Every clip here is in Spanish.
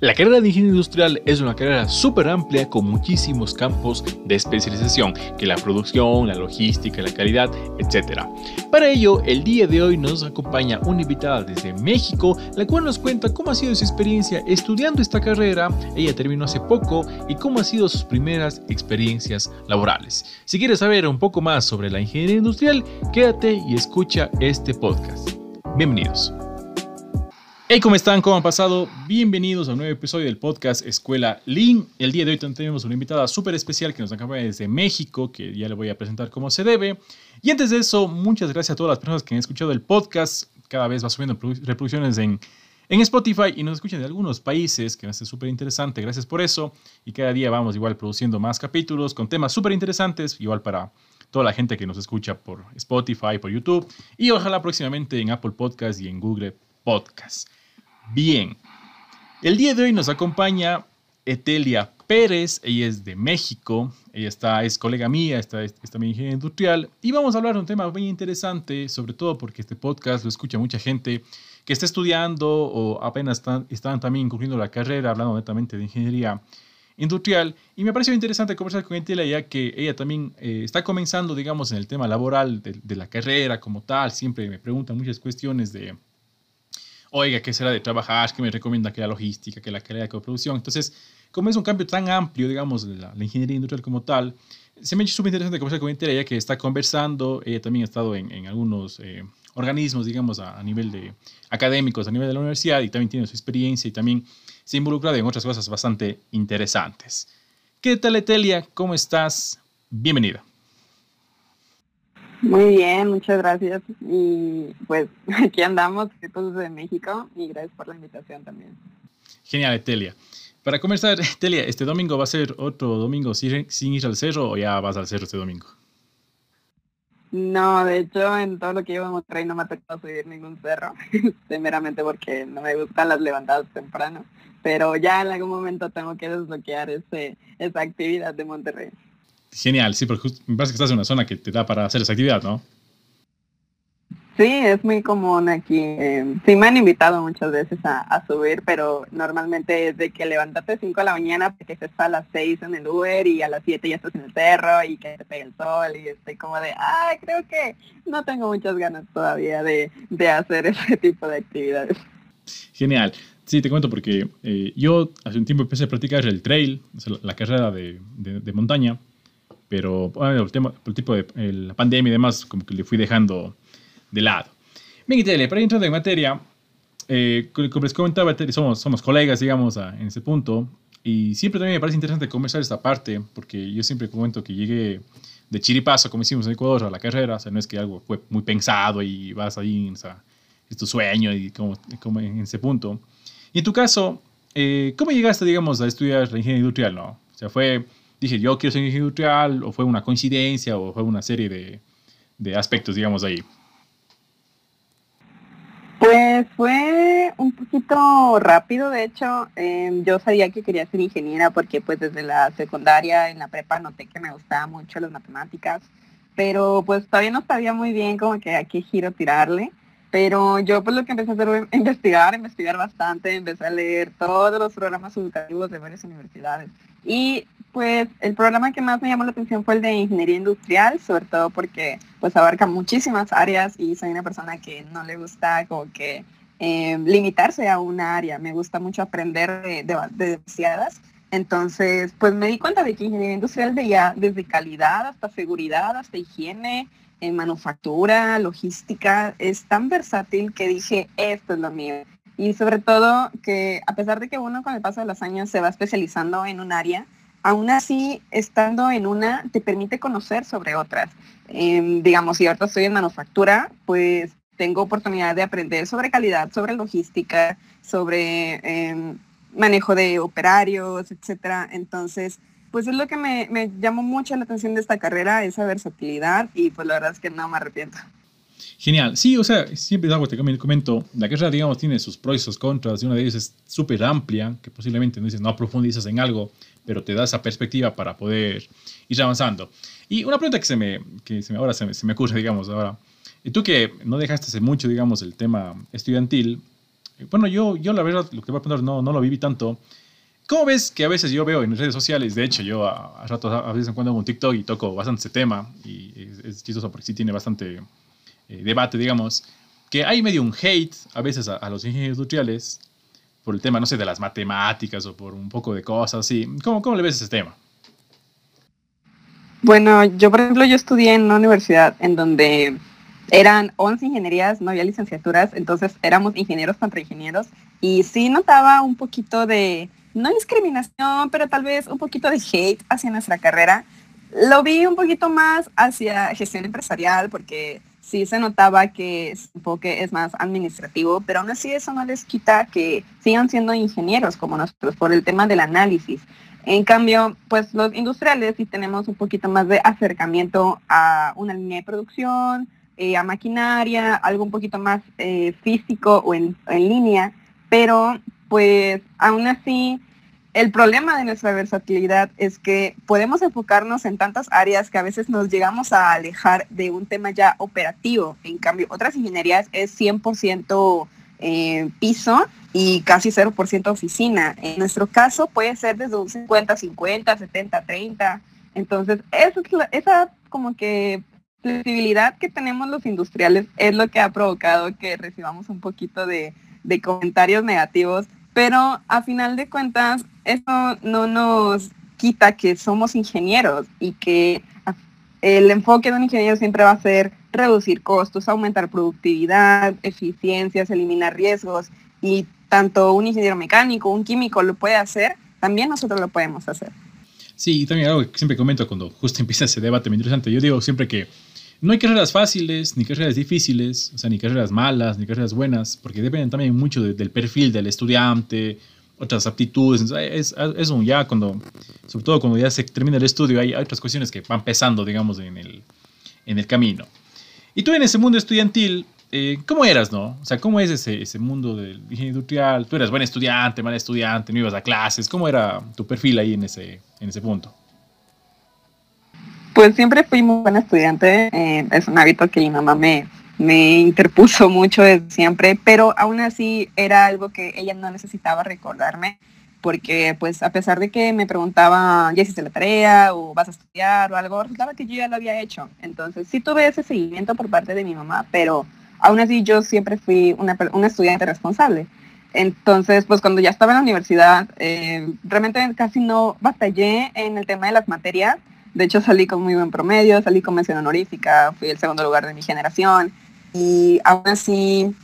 La carrera de ingeniería industrial es una carrera súper amplia con muchísimos campos de especialización, que la producción, la logística, la calidad, etc. Para ello, el día de hoy nos acompaña una invitada desde México, la cual nos cuenta cómo ha sido su experiencia estudiando esta carrera, ella terminó hace poco, y cómo han sido sus primeras experiencias laborales. Si quieres saber un poco más sobre la ingeniería industrial, quédate y escucha este podcast. Bienvenidos. Hey, ¿cómo están? ¿Cómo han pasado? Bienvenidos a un nuevo episodio del podcast Escuela Lean. El día de hoy tenemos una invitada súper especial que nos acompaña desde México, que ya le voy a presentar como se debe. Y antes de eso, muchas gracias a todas las personas que han escuchado el podcast. Cada vez va subiendo reproducciones en, en Spotify y nos escuchan de algunos países, que me hace súper interesante. Gracias por eso. Y cada día vamos igual produciendo más capítulos con temas súper interesantes, igual para toda la gente que nos escucha por Spotify, por YouTube y ojalá próximamente en Apple Podcast y en Google Podcast. Bien, el día de hoy nos acompaña Etelia Pérez, ella es de México, ella está, es colega mía, está, es también ingeniera industrial, y vamos a hablar de un tema muy interesante, sobre todo porque este podcast lo escucha mucha gente que está estudiando o apenas están, también incurriendo la carrera, hablando netamente de ingeniería industrial, y me pareció interesante conversar con Etelia, ya que ella también eh, está comenzando, digamos, en el tema laboral de la carrera como tal, siempre me preguntan muchas cuestiones de oiga, ¿qué será de trabajar? ¿Qué me recomienda que la logística, que la calidad de producción? Entonces, como es un cambio tan amplio, digamos, de la, ingeniería industrial como tal, se me ha hecho súper interesante conversar con ella, que está conversando, ella también ha estado en, algunos eh, organismos, digamos, a, nivel de académicos, a nivel de la universidad, y también tiene su experiencia y también se ha involucrado en otras cosas bastante interesantes. ¿Qué tal, Etelia? ¿Cómo estás? Bienvenida. Muy bien, muchas gracias. Y pues aquí andamos, todos de México, y gracias por la invitación también. Genial, Etelia. Para comenzar, Etelia, ¿este domingo va a ser otro domingo sin, ir al cerro o ya vas al cerro este domingo? No, de hecho, en todo lo que llevo en Monterrey no me ha tocado subir ningún cerro, meramente porque no me gustan las levantadas temprano, pero ya en algún momento tengo que desbloquear ese, esa actividad de Monterrey. Genial, sí, porque me parece que estás en una zona que te da para hacer esa actividad, ¿no? Sí, es muy común aquí. Eh, sí me han invitado muchas veces a, subir, pero normalmente es de que levantarte 5 de la mañana porque se está a las 6 en el Uber y a las 7 ya estás en el cerro y que te pega el sol y estoy como de, ah, creo que no tengo muchas ganas todavía de, hacer ese tipo de actividades. Genial. Sí, te cuento porque eh, yo hace un tiempo empecé a practicar el trail, la carrera de, de montaña, pero bueno, el, tema, el tipo de la pandemia y demás, como que le fui dejando de lado. Bien, Italia, para entrar en materia, eh, como les comentaba, somos, somos colegas, digamos, en ese punto, y siempre también me parece interesante conversar esta parte, porque yo siempre comento que llegué de chiripazo, como hicimos en Ecuador, a la carrera, o sea, no es que algo fue muy pensado y vas ahí, o sea, es tu sueño y como, como en ese punto. Y en tu caso, eh, ¿cómo llegaste, digamos, a estudiar la ingeniería industrial, no? O sea, fue dije, yo quiero ser ingeniero industrial, o fue una coincidencia, o fue una serie de, de aspectos, digamos, ahí? Pues fue un poquito rápido, de hecho, em, yo sabía que quería ser ingeniera porque pues desde la secundaria, en la prepa, noté que me gustaban mucho las matemáticas, pero pues todavía no sabía muy bien como que a qué giro tirarle. Pero yo pues lo que empecé a hacer fue investigar, investigar bastante, empecé a leer todos los programas educativos de varias universidades. Y pues el programa que más me llamó la atención fue el de ingeniería industrial, sobre todo porque pues abarca muchísimas áreas y soy una persona que no le gusta como que eh, limitarse a una área, me gusta mucho aprender de, demasiadas. Entonces, pues me di cuenta de que ingeniería industrial veía desde calidad hasta seguridad, hasta higiene, en manufactura, logística, es tan versátil que dije, esto es lo mío. Y sobre todo que a pesar de que uno con el paso de los años se va especializando en un área, aún así, estando en una, te permite conocer sobre otras. Em, digamos, si ahorita estoy en manufactura, pues tengo oportunidad de aprender sobre calidad, sobre logística, sobre em, manejo de operarios, etcétera. Entonces, pues es lo que me, me, llamó mucho la atención de esta carrera, esa versatilidad, y pues la verdad es que no me arrepiento. Genial. Sí, o sea, siempre es algo que te comento. La carrera, digamos, tiene sus pros y sus contras, y una de ellas es súper amplia, que posiblemente no dices, no profundizas en algo, pero te da esa perspectiva para poder ir avanzando. Y una pregunta que, se me, que se me, ahora se me, ocurre, digamos, ahora, y tú que no dejaste hace mucho, digamos, el tema estudiantil, bueno, yo, yo la verdad, lo que voy a poner no, no lo viví tanto. ¿Cómo ves que a veces yo veo en redes sociales, de hecho yo a, a a veces cuando hago un TikTok y toco bastante ese tema, y es, chistoso porque sí tiene bastante eh, debate, digamos, que hay medio un hate a veces a, los ingenieros industriales por el tema, no sé, de las matemáticas o por un poco de cosas así. ¿Cómo, cómo le ves ese tema? Bueno, yo por ejemplo, yo estudié en una universidad en donde eran 11 ingenierías, no había licenciaturas, entonces éramos ingenieros contra ingenieros y sí notaba un poquito de, no discriminación, pero tal vez un poquito de hate hacia nuestra carrera. Lo vi un poquito más hacia gestión empresarial porque sí se notaba que su enfoque es más administrativo, pero aún así eso no les quita que sigan siendo ingenieros como nosotros por el tema del análisis. En cambio, pues los industriales sí tenemos un poquito más de acercamiento a una línea de producción, eh, a maquinaria, algo un poquito más eh, físico o en, línea, pero pues aún así el problema de nuestra versatilidad es que podemos enfocarnos en tantas áreas que a veces nos llegamos a alejar de un tema ya operativo. En cambio, otras ingenierías es 100% eh, piso y casi 0% oficina. En nuestro caso puede ser desde un 50-50, 70-30. Entonces, esa como que flexibilidad que tenemos los industriales es lo que ha provocado que recibamos un poquito de, comentarios negativos, pero a final de cuentas eso no nos quita que somos ingenieros y que el enfoque de un ingeniero siempre va a ser reducir costos, aumentar productividad, eficiencias, eliminar riesgos y tanto un ingeniero mecánico, un químico lo puede hacer, también nosotros lo podemos hacer. Sí, y también algo que siempre comento cuando justo empieza ese debate muy interesante, yo digo siempre que no hay carreras fáciles, ni carreras difíciles, o sea, ni carreras malas, ni carreras buenas, porque dependen también mucho del perfil del estudiante, otras aptitudes. Es, es, un ya cuando, sobre todo cuando ya se termina el estudio, hay, otras cuestiones que van pesando, digamos, en el, en el camino. Y tú en ese mundo estudiantil, eh, ¿cómo eras, no? O sea, ¿cómo es ese, ese mundo del ingeniería industrial? ¿Tú eras buen estudiante, mal estudiante, no ibas a clases? ¿Cómo era tu perfil ahí en ese, en ese punto? Pues siempre fui muy buena estudiante, eh, es un hábito que mi mamá me, me interpuso mucho desde siempre, pero aún así era algo que ella no necesitaba recordarme, porque pues a pesar de que me preguntaba, ¿ya hiciste la tarea o vas a estudiar o algo? Resultaba que yo ya lo había hecho. Entonces sí tuve ese seguimiento por parte de mi mamá, pero aún así yo siempre fui una, estudiante responsable. Entonces, pues cuando ya estaba en la universidad, eh, realmente casi no batallé en el tema de las materias de hecho, salí con muy buen promedio, salí con mención honorífica, fui el segundo lugar de mi generación y aún así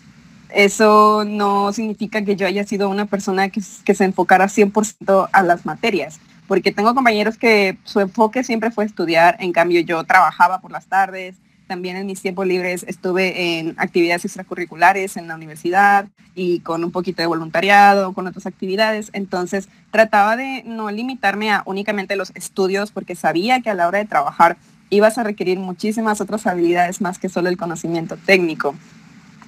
eso no significa que yo haya sido una persona que, que se enfocara 100% a las materias, porque tengo compañeros que su enfoque siempre fue estudiar, en cambio yo trabajaba por las tardes, también en mis tiempos libres estuve en actividades extracurriculares en la universidad y con un poquito de voluntariado, con otras actividades. Entonces trataba de no limitarme a únicamente los estudios porque sabía que a la hora de trabajar ibas a requerir muchísimas otras habilidades más que solo el conocimiento técnico.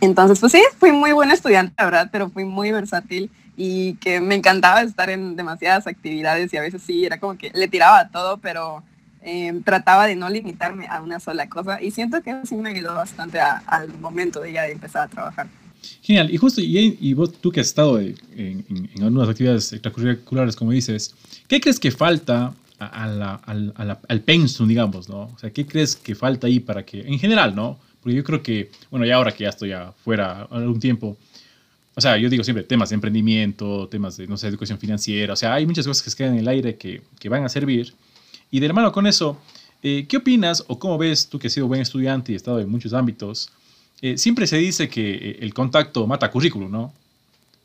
Entonces, pues sí, fui muy buen estudiante, la verdad, pero fui muy versátil y que me encantaba estar en demasiadas actividades y a veces sí, era como que le tiraba a todo, pero Em, trataba de no limitarme a una sola cosa y siento que sí me ayudó bastante al momento de ya empezar a trabajar. Genial, y justo, y, vos, tú que has estado en, en, algunas actividades extracurriculares, como dices, ¿qué crees que falta al pensum, digamos, ¿no? O sea, ¿qué crees que falta ahí para que, en general, ¿no? Porque yo creo que, bueno, ya ahora que ya estoy afuera algún tiempo, o sea, yo digo siempre temas de emprendimiento, temas de, no sé, educación financiera, o sea, hay muchas cosas que se quedan en el aire que, que van a servir, y de hermano con eso, eh, ¿qué opinas o cómo ves tú que has sido buen estudiante y has estado en muchos ámbitos? Eh, siempre se dice que eh, el contacto mata currículum, ¿no?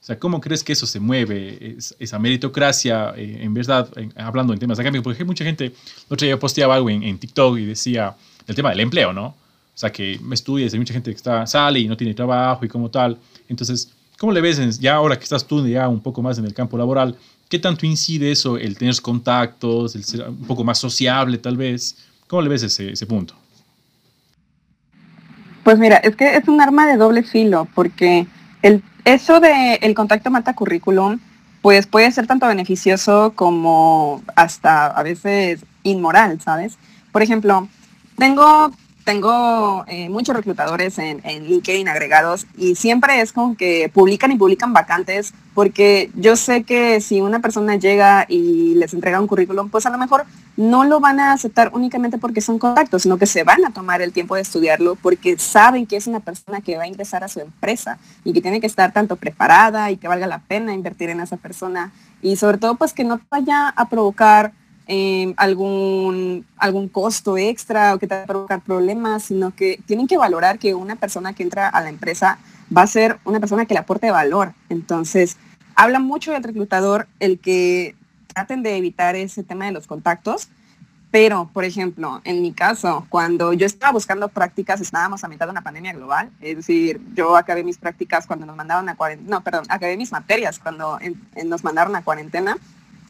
O sea, ¿cómo crees que eso se mueve, esa meritocracia, en verdad, hablando en temas académicos? Porque hay mucha gente, el otro día posteaba algo en, TikTok y decía el tema del empleo, ¿no? O sea, que me estudias, hay mucha gente que está, sale y no tiene trabajo y como tal. Entonces, ¿cómo le ves ya ahora que estás tú ya un poco más en el campo laboral? ¿Qué tanto incide eso, el tener contactos, el ser un poco más sociable tal vez? ¿Cómo le ves ese, ese punto? Pues mira, es que es un arma de doble filo, porque el, eso de el contacto mata currículum, pues puede ser tanto beneficioso como hasta a veces inmoral, ¿sabes? Por ejemplo, tengo tengo eh, muchos reclutadores en, en, LinkedIn agregados y siempre es como que publican y publican vacantes porque yo sé que si una persona llega y les entrega un currículum, pues a lo mejor no lo van a aceptar únicamente porque son contactos, sino que se van a tomar el tiempo de estudiarlo porque saben que es una persona que va a ingresar a su empresa y que tiene que estar tanto preparada y que valga la pena invertir en esa persona y sobre todo pues que no vaya a provocar Em, algún, algún costo extra o que te va a provocar problemas, sino que tienen que valorar que una persona que entra a la empresa va a ser una persona que le aporte valor. Entonces, habla mucho del reclutador el que traten de evitar ese tema de los contactos, pero, por ejemplo, en mi caso, cuando yo estaba buscando prácticas, estábamos a mitad de una pandemia global. Es decir, yo acabé mis prácticas cuando nos mandaron a cuarentena, no, perdón, acabé mis materias cuando nos mandaron a cuarentena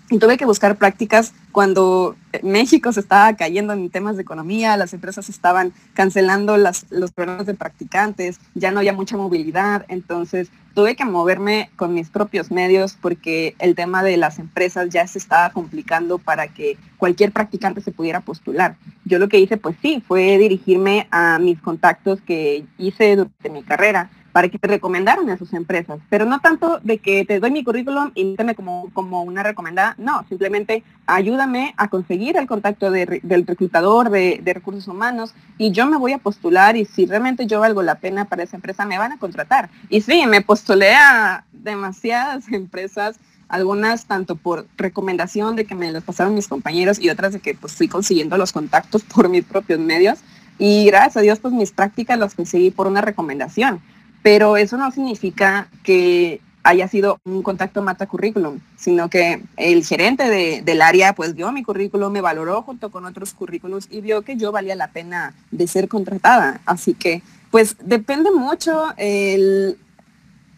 y tuve que buscar prácticas cuando México se estaba cayendo en temas de economía, las empresas estaban cancelando las, los programas de practicantes, ya no había mucha movilidad, entonces tuve que moverme con mis propios medios porque el tema de las empresas ya se estaba complicando para que cualquier practicante se pudiera postular. Yo lo que hice, pues sí, fue dirigirme a mis contactos que hice durante mi carrera para que te recomendaran a sus empresas, pero no tanto de que te doy mi currículum y méteme como, como una recomendada, no, simplemente ayúdame a conseguir el contacto del reclutador de, de, recursos humanos y yo me voy a postular y si realmente yo valgo la pena para esa empresa me van a contratar. Y sí, me postulé a demasiadas empresas, algunas tanto por recomendación de que me los pasaron mis compañeros y otras de que pues fui consiguiendo los contactos por mis propios medios. Y gracias a Dios, pues mis prácticas las conseguí por una recomendación pero eso no significa que haya sido un contacto mata currículum, sino que el gerente del área pues vio mi currículum, me valoró junto con otros currículums y vio que yo valía la pena de ser contratada. Así que pues depende mucho el,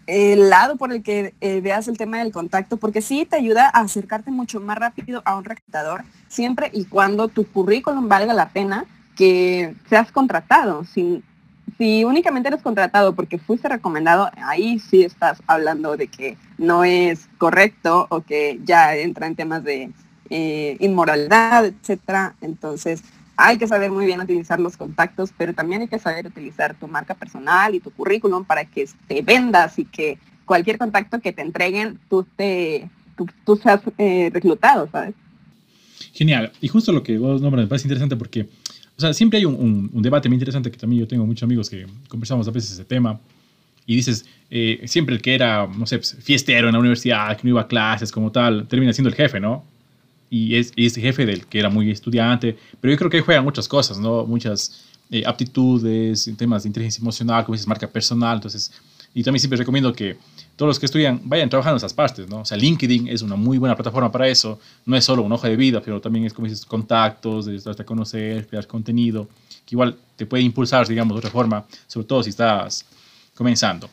el lado por el que eh, veas el tema del contacto, porque sí te ayuda a acercarte mucho más rápido a un reclutador, siempre y cuando tu currículum valga la pena que seas contratado. Sin, si únicamente eres contratado porque fuiste recomendado, ahí sí estás hablando de que no es correcto o que ya entra en temas de eh, inmoralidad, etcétera. Entonces, hay que saber muy bien utilizar los contactos, pero también hay que saber utilizar tu marca personal y tu currículum para que te vendas y que cualquier contacto que te entreguen, tú, te, tú, seas eh, reclutado, ¿sabes? Genial. Y justo lo que vos nombras me parece interesante porque o sea, siempre hay un, debate muy interesante que también yo tengo muchos amigos que conversamos a veces ese tema. Y dices, eh, siempre el que era, no sé, pues, fiestero en la universidad, que no iba a clases como tal, termina siendo el jefe, ¿no? Y es, y jefe del que era muy estudiante. Pero yo creo que juegan muchas cosas, ¿no? Muchas eh, aptitudes, temas de inteligencia emocional, como dices, marca personal. Entonces, y también siempre recomiendo que todos los que estudian vayan trabajando en esas partes, ¿no? O sea, LinkedIn es una muy buena plataforma para eso. No es solo una hoja de vida, pero también es como dices, contactos, de conocer, crear contenido, que igual te puede impulsar, digamos, de otra forma, sobre todo si estás comenzando.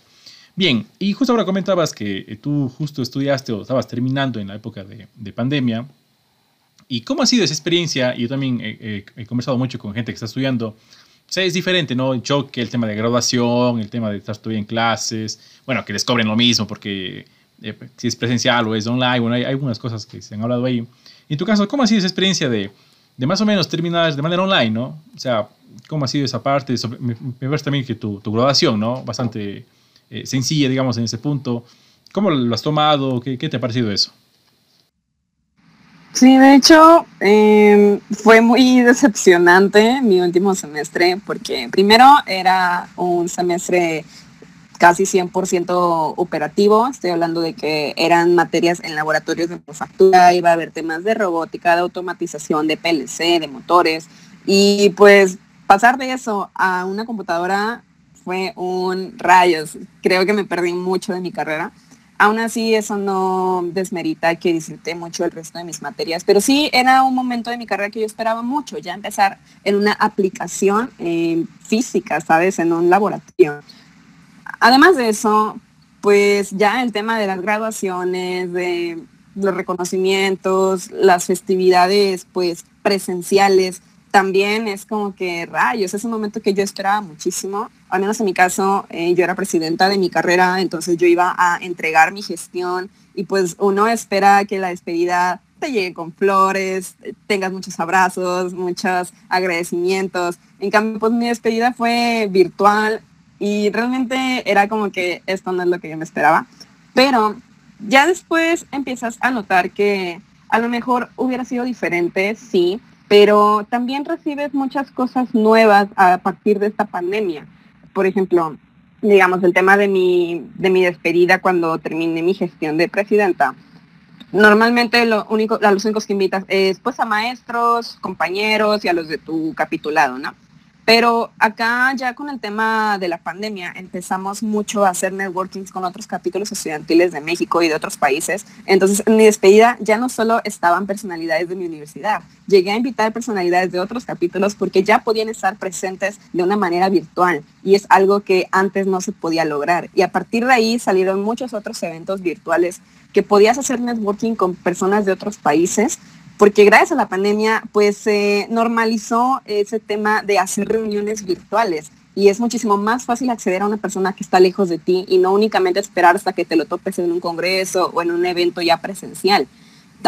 Bien, y justo ahora comentabas que eh, tú justo estudiaste o estabas terminando en la época de, de pandemia. ¿Y cómo ha sido esa experiencia? Yo también he conversado mucho con gente que está estudiando sea, es diferente, ¿no? El choque, el tema de graduación, el tema de estar todavía en clases, bueno, que les cobren lo mismo porque eh, si es presencial o es online, bueno, hay, algunas cosas que se han hablado ahí. En tu caso, ¿cómo ha sido esa experiencia de, de más o menos terminar de manera online, ¿no? O sea, ¿cómo ha sido esa parte? Me, me parece también que tu, tu graduación, ¿no? Bastante eh, sencilla, digamos, en ese punto. ¿Cómo lo has tomado? ¿Qué, qué te ha parecido eso? Sí, de hecho, em, fue muy decepcionante mi último semestre porque primero era un semestre casi 100% operativo, estoy hablando de que eran materias en laboratorios de manufactura, iba a haber temas de robótica, de automatización, de PLC, de motores, y pues pasar de eso a una computadora fue un rayos, creo que me perdí mucho de mi carrera. Aún así, eso no desmerita que disfruté mucho el resto de mis materias, pero sí era un momento de mi carrera que yo esperaba mucho, ya empezar en una aplicación eh, física, ¿sabes? En un laboratorio. Además de eso, pues ya el tema de las graduaciones, de los reconocimientos, las festividades pues presenciales, también es como que rayos, es un momento que yo esperaba muchísimo. Al menos en mi caso, eh, yo era presidenta de mi carrera, entonces yo iba a entregar mi gestión y pues uno espera que la despedida te llegue con flores, tengas muchos abrazos, muchos agradecimientos. En cambio, pues mi despedida fue virtual y realmente era como que esto no es lo que yo me esperaba. Pero ya después empiezas a notar que a lo mejor hubiera sido diferente, sí, pero también recibes muchas cosas nuevas a partir de esta pandemia. Por ejemplo, digamos, el tema de mi, de mi despedida cuando terminé mi gestión de presidenta. Normalmente lo único, a los únicos que invitas es pues a maestros, compañeros y a los de tu capitulado, ¿no? Pero acá ya con el tema de la pandemia empezamos mucho a hacer networkings con otros capítulos estudiantiles de México y de otros países. Entonces en mi despedida ya no solo estaban personalidades de mi universidad, llegué a invitar personalidades de otros capítulos porque ya podían estar presentes de una manera virtual y es algo que antes no se podía lograr. Y a partir de ahí salieron muchos otros eventos virtuales que podías hacer networking con personas de otros países porque gracias a la pandemia pues se normalizó ese tema de hacer reuniones virtuales y es muchísimo más fácil acceder a una persona que está lejos de ti y no únicamente esperar hasta que te lo topes en un congreso o en un evento ya presencial.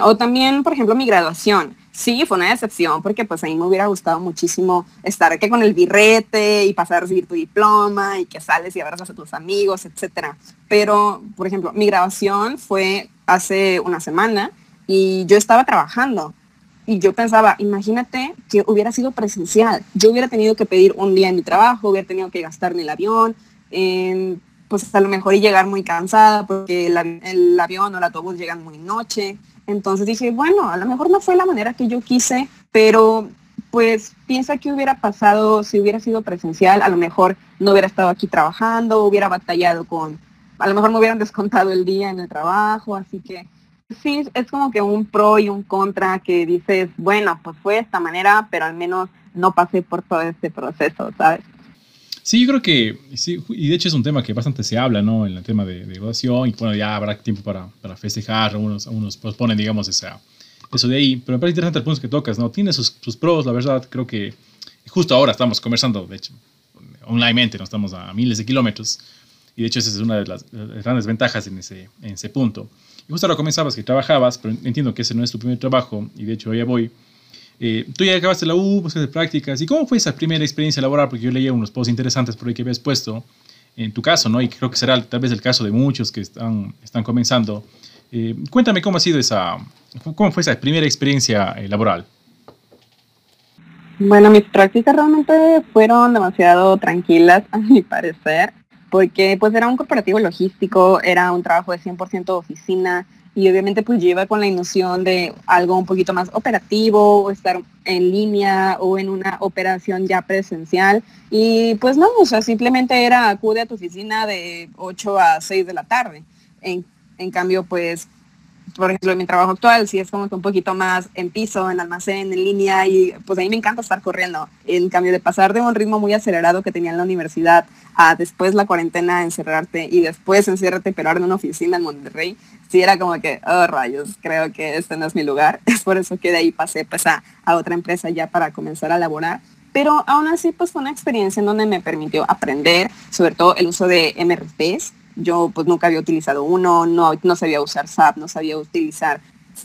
O también, por ejemplo, mi graduación. Sí, fue una decepción porque pues a mí me hubiera gustado muchísimo estar aquí con el birrete y pasar a recibir tu diploma y que sales y abrazas a tus amigos, etcétera. Pero, por ejemplo, mi graduación fue hace una semana y yo estaba trabajando. Y yo pensaba, imagínate que hubiera sido presencial, yo hubiera tenido que pedir un día en mi trabajo, hubiera tenido que gastar en el avión, pues a lo mejor y llegar muy cansada porque el, avión o el autobús llegan muy noche. Entonces dije, bueno, a lo mejor no fue la manera que yo quise, pero pues piensa que hubiera pasado si hubiera sido presencial, a lo mejor no hubiera estado aquí trabajando, hubiera batallado con, a lo mejor me hubieran descontado el día en el trabajo, así que sí, es como que un pro y un contra que dices, bueno, pues fue de esta manera, pero al menos no pasé por todo este proceso, ¿sabes? Sí, yo creo que, sí, y de hecho es un tema que bastante se habla, ¿no? En el tema de, de graduación, y bueno, ya habrá tiempo para, para festejar, unos, unos posponen, digamos, esa, eso de ahí, pero me parece interesante el punto que tocas, ¿no? Tiene sus, sus pros, la verdad, creo que justo ahora estamos conversando, de hecho, onlinemente, no estamos a miles de kilómetros, y de hecho esa es una de las, grandes ventajas en ese, en ese punto. Y justo lo comenzabas que trabajabas, pero entiendo que ese no es tu primer trabajo, y de hecho ya voy. Eh, tú ya acabaste la U, de prácticas, ¿y cómo fue esa primera experiencia laboral? Porque yo leía unos posts interesantes por ahí que habías puesto, en tu caso, ¿no? Y creo que será tal vez el caso de muchos que están, están comenzando. Eh, cuéntame cómo ha sido esa, cómo fue esa primera experiencia eh, laboral. Bueno, mis prácticas realmente fueron demasiado tranquilas, a mi parecer porque pues era un corporativo logístico, era un trabajo de 100% oficina y obviamente pues lleva con la ilusión de algo un poquito más operativo estar en línea o en una operación ya presencial y pues no, o sea, simplemente era acude a tu oficina de 8 a 6 de la tarde. En, en cambio pues por ejemplo, en mi trabajo actual sí es como que un poquito más en piso, en almacén, en línea y pues a mí me encanta estar corriendo. En cambio de pasar de un ritmo muy acelerado que tenía en la universidad a después la cuarentena encerrarte y después encierrarte pero ahora en una oficina en Monterrey, sí era como que, oh rayos, creo que este no es mi lugar. Es por eso que de ahí pasé pues a, a otra empresa ya para comenzar a laborar. Pero aún así pues fue una experiencia en donde me permitió aprender sobre todo el uso de MRPs yo pues nunca había utilizado uno, no, no sabía usar SAP, no sabía utilizar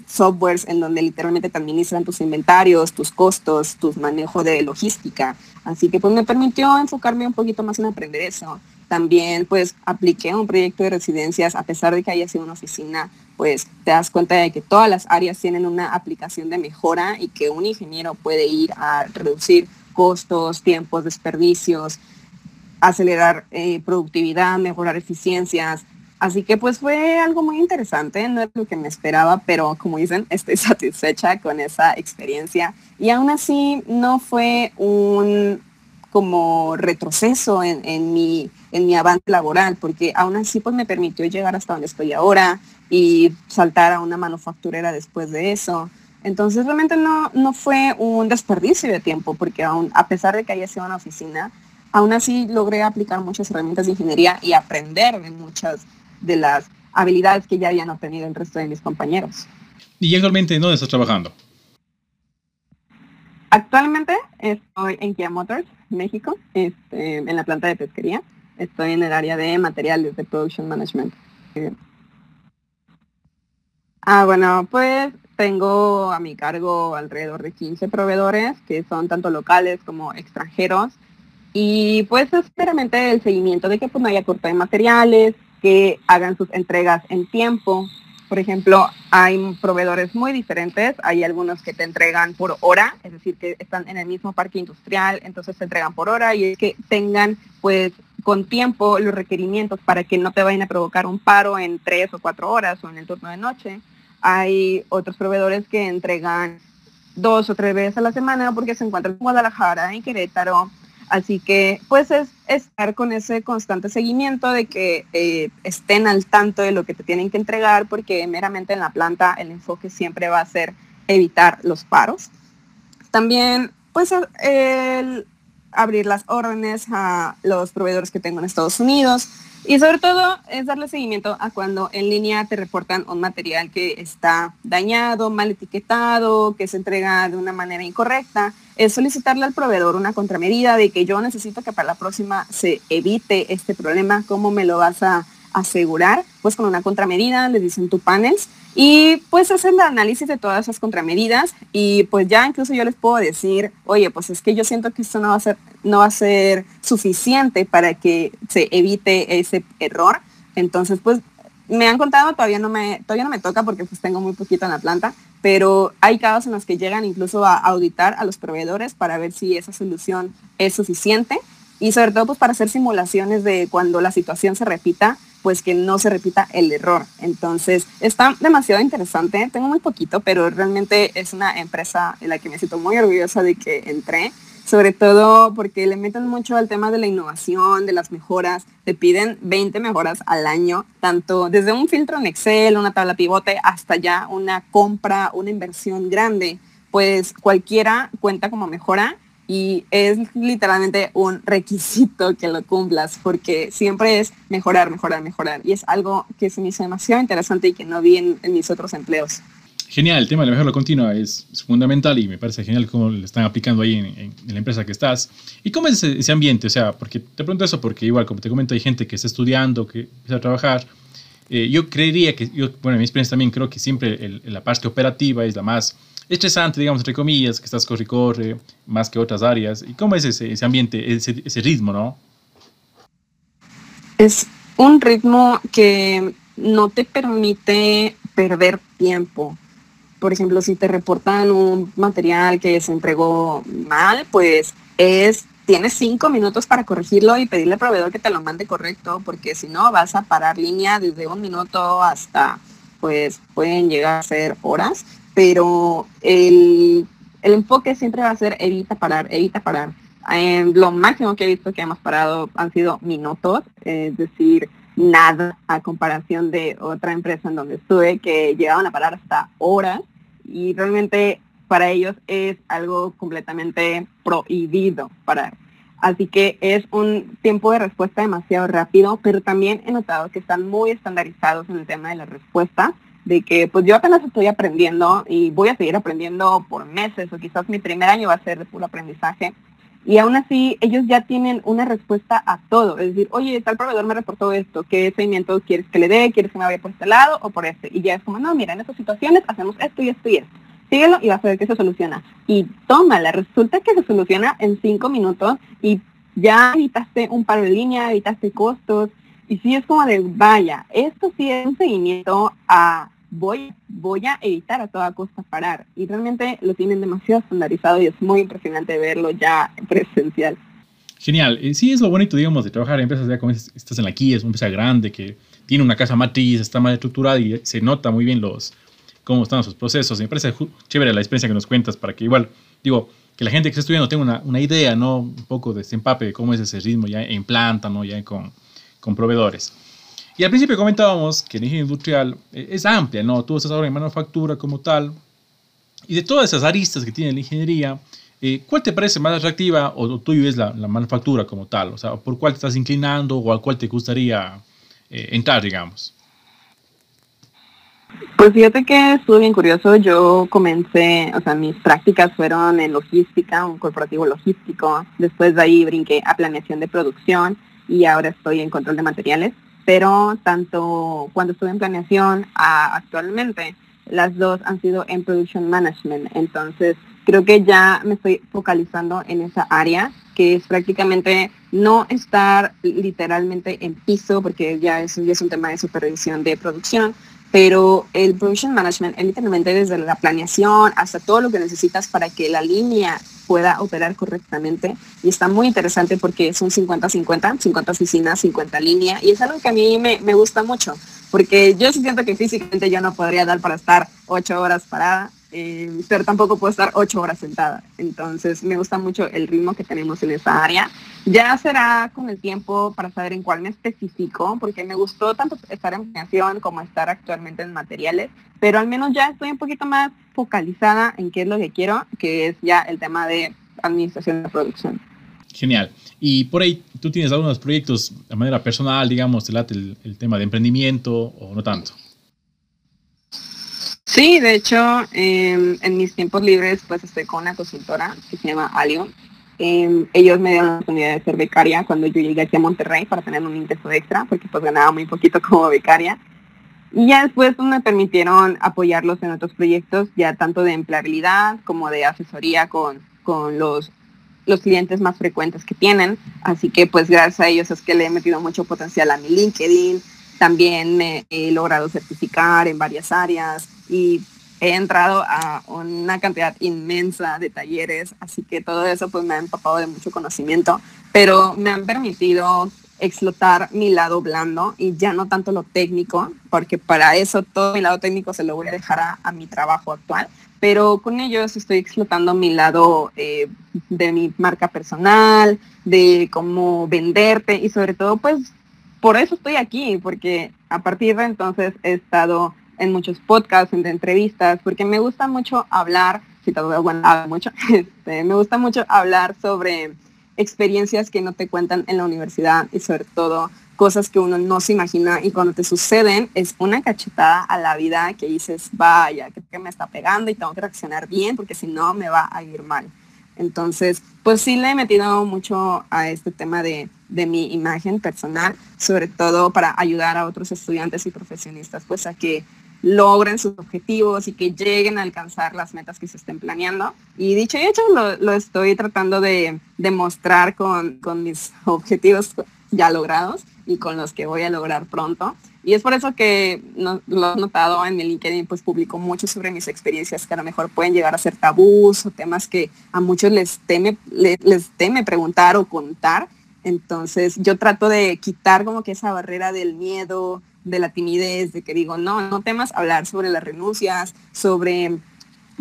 softwares en donde literalmente te administran tus inventarios, tus costos, tus manejo de logística. Así que pues me permitió enfocarme un poquito más en aprender eso. También pues apliqué un proyecto de residencias, a pesar de que haya sido una oficina, pues te das cuenta de que todas las áreas tienen una aplicación de mejora y que un ingeniero puede ir a reducir costos, tiempos, desperdicios, acelerar eh, productividad, mejorar eficiencias. Así que pues fue algo muy interesante, no es lo que me esperaba, pero como dicen, estoy satisfecha con esa experiencia. Y aún así no fue un como retroceso en, mi, en mi avance laboral, porque aún así pues me permitió llegar hasta donde estoy ahora y saltar a una manufacturera después de eso. Entonces realmente no, no fue un desperdicio de tiempo, porque aún, a pesar de que haya sido una oficina, Aún así logré aplicar muchas herramientas de ingeniería y aprender de muchas de las habilidades que ya habían obtenido el resto de mis compañeros. ¿Y actualmente dónde estás trabajando? Actualmente estoy en Kia Motors, México, este, en la planta de pesquería. Estoy en el área de materiales de Production Management. Ah, bueno, pues tengo a mi cargo alrededor de 15 proveedores que son tanto locales como extranjeros. Y pues es meramente el seguimiento de que pues, no haya corte de materiales, que hagan sus entregas en tiempo. Por ejemplo, hay proveedores muy diferentes. Hay algunos que te entregan por hora, es decir, que están en el mismo parque industrial, entonces te entregan por hora y es que tengan pues con tiempo los requerimientos para que no te vayan a provocar un paro en tres o cuatro horas o en el turno de noche. Hay otros proveedores que entregan dos o tres veces a la semana porque se encuentran en Guadalajara, en Querétaro. Así que pues es estar con ese constante seguimiento de que eh, estén al tanto de lo que te tienen que entregar porque meramente en la planta el enfoque siempre va a ser evitar los paros. También pues el abrir las órdenes a los proveedores que tengo en Estados Unidos. Y sobre todo es darle seguimiento a cuando en línea te reportan un material que está dañado, mal etiquetado, que se entrega de una manera incorrecta. Es solicitarle al proveedor una contramedida de que yo necesito que para la próxima se evite este problema. ¿Cómo me lo vas a asegurar? Pues con una contramedida, les dicen tu panels y pues hacen el análisis de todas esas contramedidas y pues ya incluso yo les puedo decir, oye, pues es que yo siento que esto no va a ser, no va a ser suficiente para que se evite ese error. Entonces, pues me han contado, todavía no me, todavía no me toca porque pues tengo muy poquito en la planta, pero hay casos en los que llegan incluso a auditar a los proveedores para ver si esa solución es suficiente y sobre todo pues para hacer simulaciones de cuando la situación se repita pues que no se repita el error. Entonces, está demasiado interesante. Tengo muy poquito, pero realmente es una empresa en la que me siento muy orgullosa de que entré, sobre todo porque le meten mucho al tema de la innovación, de las mejoras. Te piden 20 mejoras al año, tanto desde un filtro en Excel, una tabla pivote, hasta ya una compra, una inversión grande. Pues cualquiera cuenta como mejora y es literalmente un requisito que lo cumplas porque siempre es mejorar, mejorar, mejorar y es algo que se me hizo demasiado interesante y que no vi en, mis otros empleos. Genial, el tema de la mejora continua es, fundamental y me parece genial cómo lo están aplicando ahí en, la empresa que estás. ¿Y cómo es ese, ambiente? O sea, porque te pregunto eso porque igual, como te comento, hay gente que está estudiando, que empieza a trabajar. Eh, yo creería que, yo, bueno, en mi experiencia también creo que siempre la parte operativa es la más estresante, digamos, entre comillas, que estás corre corre, más que otras áreas. ¿Y cómo es ese, ese ambiente, ese, ese ritmo, no? Es un ritmo que no te permite perder tiempo. Por ejemplo, si te reportan un material que se entregó mal, pues es tienes cinco minutos para corregirlo y pedirle al proveedor que te lo mande correcto, porque si no vas a parar línea desde un minuto hasta, pues pueden llegar a ser horas pero el, enfoque siempre va a ser evita parar, evita parar. Eh, lo máximo que he visto que hemos parado han sido minutos, es decir, nada a comparación de otra empresa en donde estuve que llegaban a parar hasta horas y realmente para ellos es algo completamente prohibido parar. Así que es un tiempo de respuesta demasiado rápido, pero también he notado que están muy estandarizados en el tema de la respuesta de que pues yo apenas estoy aprendiendo y voy a seguir aprendiendo por meses o quizás mi primer año va a ser de puro aprendizaje. Y aún así ellos ya tienen una respuesta a todo. Es decir, oye, tal proveedor me reportó esto, ¿qué seguimiento quieres que le dé? ¿Quieres que me vaya por este lado o por este? Y ya es como, no, mira, en estas situaciones hacemos esto y esto y esto. Síguelo y vas a ver que se soluciona. Y tómala, resulta que se soluciona en cinco minutos y ya evitaste un paro de línea, evitaste costos. Y sí es como de, vaya, esto sí es un seguimiento a voy, voy a evitar a toda costa parar. Y realmente lo tienen demasiado estandarizado y es muy impresionante verlo ya presencial. Genial. Sí, es lo bonito, digamos, de trabajar en empresas ya como estás en la Kia, es una empresa grande que tiene una casa matriz, está más estructurada y se nota muy bien los cómo están sus procesos. Me parece chévere la experiencia que nos cuentas para que igual, digo, que la gente que está estudiando tenga una, una idea, ¿no? Un poco de ese empape de cómo es ese ritmo ya en planta, ¿no? Ya con, con proveedores. Y al principio comentábamos que la ingeniería industrial eh, es amplia, ¿no? Tú estás ahora en manufactura como tal. Y de todas esas aristas que tiene la ingeniería, eh, ¿cuál te parece más atractiva o, tuyo es la, manufactura como tal? O sea, ¿por cuál te estás inclinando o a cuál te gustaría eh, entrar, digamos? Pues fíjate que estuvo bien curioso. Yo comencé, o sea, mis prácticas fueron en logística, un corporativo logístico. Después de ahí brinqué a planeación de producción y ahora estoy en control de materiales pero tanto cuando estuve en planeación actualmente las dos han sido en Production Management. Entonces, creo que ya me estoy focalizando en esa área, que es prácticamente no estar literalmente en piso, porque ya eso ya es un tema de supervisión de producción, pero el production management es literalmente desde la planeación hasta todo lo que necesitas para que la línea pueda operar correctamente. Y está muy interesante porque son 50-50, 50 oficinas, 50 líneas, y es algo que a mí me, me gusta mucho, porque yo siento que físicamente yo no podría dar para estar ocho horas parada, eh, pero tampoco puedo estar ocho horas sentada. Entonces me gusta mucho el ritmo que tenemos en esa área. Ya será con el tiempo para saber en cuál me especifico, porque me gustó tanto estar en planeación como estar actualmente en materiales, pero al menos ya estoy un poquito más focalizada en qué es lo que quiero, que es ya el tema de administración de producción. Genial. Y por ahí, ¿tú tienes algunos proyectos de manera personal, digamos, te late el tema de emprendimiento o no tanto? Sí, de hecho, em, en mis tiempos libres, pues estoy con una consultora que se llama Alio. Em, ellos me dieron la oportunidad de ser becaria cuando yo llegué aquí a Monterrey para tener un ingreso extra, porque pues ganaba muy poquito como becaria. Y ya después pues, me permitieron apoyarlos en otros proyectos, ya tanto de empleabilidad como de asesoría con, con los, los clientes más frecuentes que tienen. Así que pues gracias a ellos es que le he metido mucho potencial a mi LinkedIn, también me he logrado certificar en varias áreas y he entrado a una cantidad inmensa de talleres, así que todo eso pues me ha empapado de mucho conocimiento, pero me han permitido explotar mi lado blando y ya no tanto lo técnico, porque para eso todo mi lado técnico se lo voy a dejar a, mi trabajo actual, pero con ellos estoy explotando mi lado eh, de mi marca personal, de cómo venderte y sobre todo pues por eso estoy aquí, porque a partir de entonces he estado en muchos podcasts, en entrevistas, porque me gusta mucho hablar, si todo bueno, mucho, este, me gusta mucho hablar sobre experiencias que no te cuentan en la universidad y sobre todo cosas que uno no se imagina y cuando te suceden es una cachetada a la vida que dices, vaya, que me está pegando y tengo que reaccionar bien porque si no me va a ir mal. Entonces, pues sí le he metido mucho a este tema de, mi imagen personal, sobre todo para ayudar a otros estudiantes y profesionistas, pues a que logren sus objetivos y que lleguen a alcanzar las metas que se estén planeando. Y dicho y hecho, lo, estoy tratando de demostrar con, con mis objetivos ya logrados y con los que voy a lograr pronto. Y es por eso que lo he notado en mi LinkedIn, pues publico mucho sobre mis experiencias que a lo mejor pueden llegar a ser tabús o temas que a muchos les teme, les, teme preguntar o contar. Entonces yo trato de quitar como que esa barrera del miedo, de la timidez, de que digo, no, no temas hablar sobre las renuncias, sobre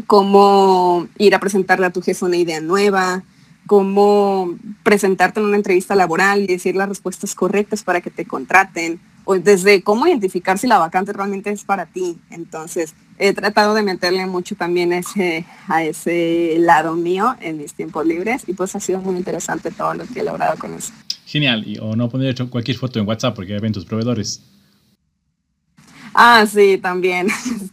cómo ir a presentarle a tu jefe una idea nueva, cómo presentarte en una entrevista laboral y decir las respuestas correctas para que te contraten o desde cómo identificar si la vacante realmente es para ti. Entonces, he tratado de meterle mucho también ese, a ese lado mío en mis tiempos libres y pues ha sido muy interesante todo lo que he logrado con eso. Genial, y, o no poner cualquier foto en WhatsApp porque ven tus proveedores. Ah, sí, también.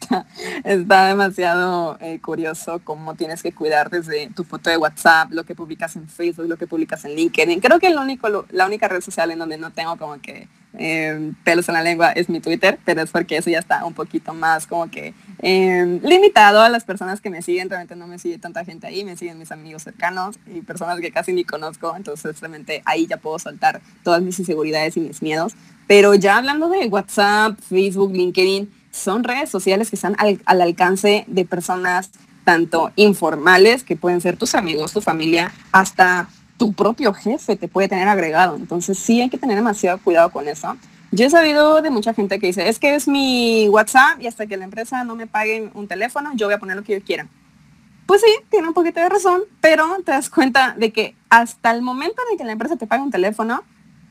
Está, demasiado eh, curioso cómo tienes que cuidar desde tu foto de WhatsApp, lo que publicas en Facebook, lo que publicas en LinkedIn. Creo que el único, la única red social en donde no tengo como que eh, pelos en la lengua es mi Twitter, pero es porque eso ya está un poquito más como que eh, limitado a las personas que me siguen. Realmente no me sigue tanta gente ahí, me siguen mis amigos cercanos y personas que casi ni conozco. Entonces realmente ahí ya puedo soltar todas mis inseguridades y mis miedos. Pero ya hablando de WhatsApp, Facebook, LinkedIn, son redes sociales que están al, alcance de personas tanto informales, que pueden ser tus amigos, tu familia, hasta tu propio jefe te puede tener agregado. Entonces sí hay que tener demasiado cuidado con eso. Yo he sabido de mucha gente que dice, es que es mi WhatsApp y hasta que la empresa no me pague un teléfono, yo voy a poner lo que yo quiera. Pues sí, tiene un poquito de razón, pero te das cuenta de que hasta el momento de que la empresa te pague un teléfono,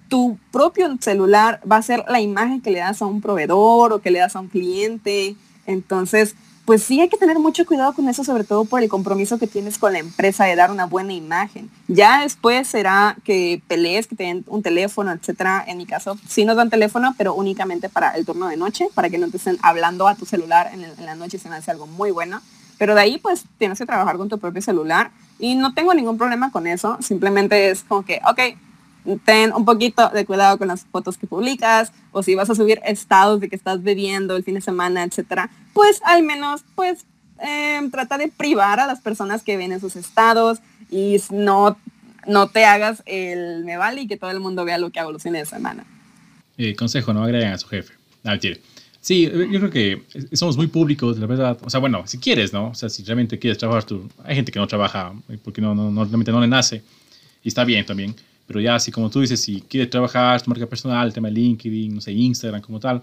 tu propio celular va a ser la imagen que le das a un proveedor o que le das a un cliente. Entonces, pues sí hay que tener mucho cuidado con eso, sobre todo por el compromiso que tienes con la empresa de dar una buena imagen. Ya después será que pelees, que te den un teléfono, etcétera. En mi caso, sí nos dan teléfono, pero únicamente para el turno de noche, para que no te estén hablando a tu celular en, en la noche, se me hace algo muy bueno. Pero de ahí, pues tienes que trabajar con tu propio celular y no tengo ningún problema con eso. Simplemente es como que, ok, ten un poquito de cuidado con las fotos que publicas o si vas a subir estados de que estás bebiendo el fin de semana, etcétera, pues al menos pues em, trata de privar a las personas que ven esos estados y no, no te hagas el me vale y que todo el mundo vea lo que hago los fines de semana. Eh, consejo, no agreguen a su jefe. Ah, Sí, yo creo que somos muy públicos, la verdad. O sea, bueno, si quieres, ¿no? O sea, si realmente quieres trabajar, tú, hay gente que no trabaja eh, porque no, no, no, realmente no le nace. Y está bien también. Pero ya, así como tú dices, si quieres trabajar tu marca personal, el tema de LinkedIn, no sé, Instagram como tal,